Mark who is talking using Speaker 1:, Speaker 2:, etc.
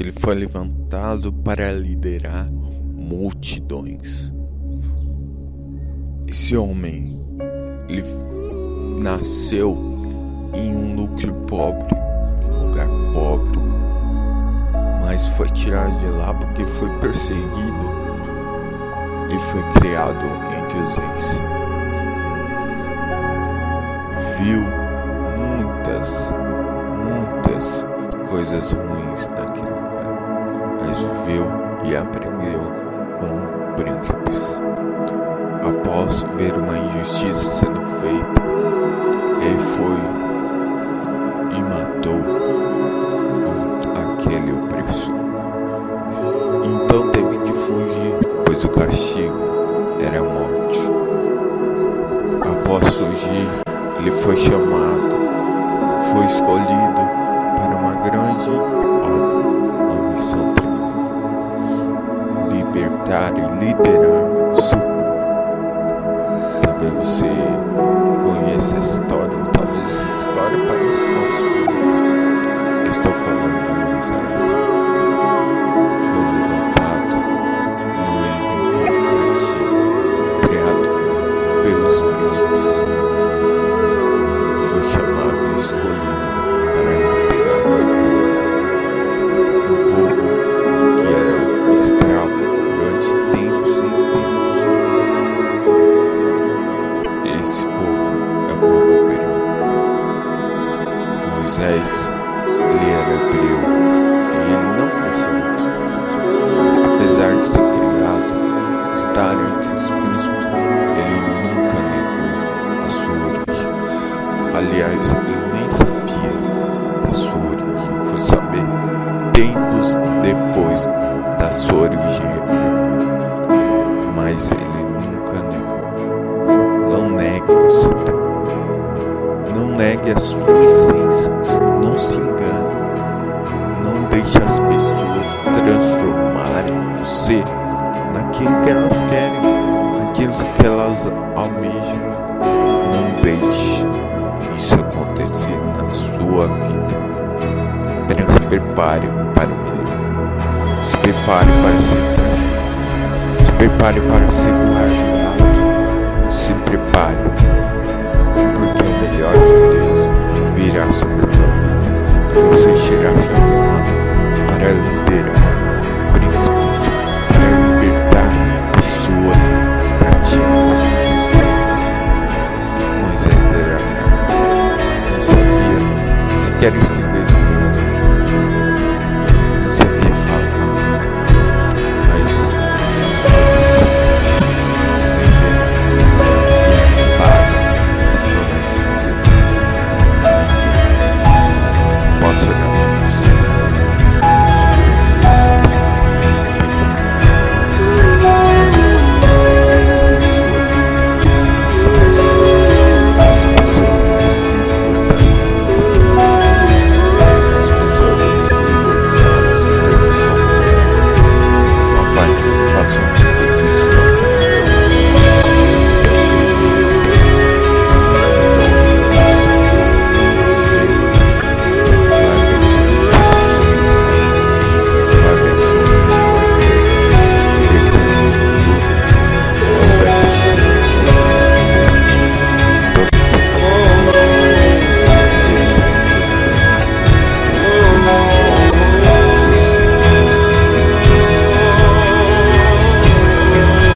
Speaker 1: que ele foi levantado para liderar multidões. Esse homem, ele nasceu em um núcleo pobre, em um lugar pobre, mas foi tirado de lá porque foi perseguido e foi criado entre os reis. Viu muitas, muitas coisas ruins aprendeu com príncipes. Após ver uma injustiça sendo feita, ele foi e matou aquele opressor. Então teve que fugir, pois o castigo era a morte. Após fugir, ele foi chamado, foi escolhido para uma grande libertar e liderar povo. Talvez você conheça essa história, ou talvez essa história pareça Moisés, ele era hebreu e ele não cresceu entre Apesar de ser criado, estar entre os príncipes, ele nunca negou a sua origem. Aliás, ele nem sabia da sua origem. Foi saber tempos depois da sua origem hebreu. Mas ele negue a sua essência. Não se engane. Não deixe as pessoas transformarem você naquilo que elas querem, naquilo que elas almejam. Não deixe isso acontecer na sua vida. Apenas prepare para o melhor. Se prepare para ser transformado. Se prepare para ser guardado. Se prepare, virá sobre tua vida você será chamado para liderar príncipes, para libertar pessoas cativas. Moisés era grave, não sabia sequer escrever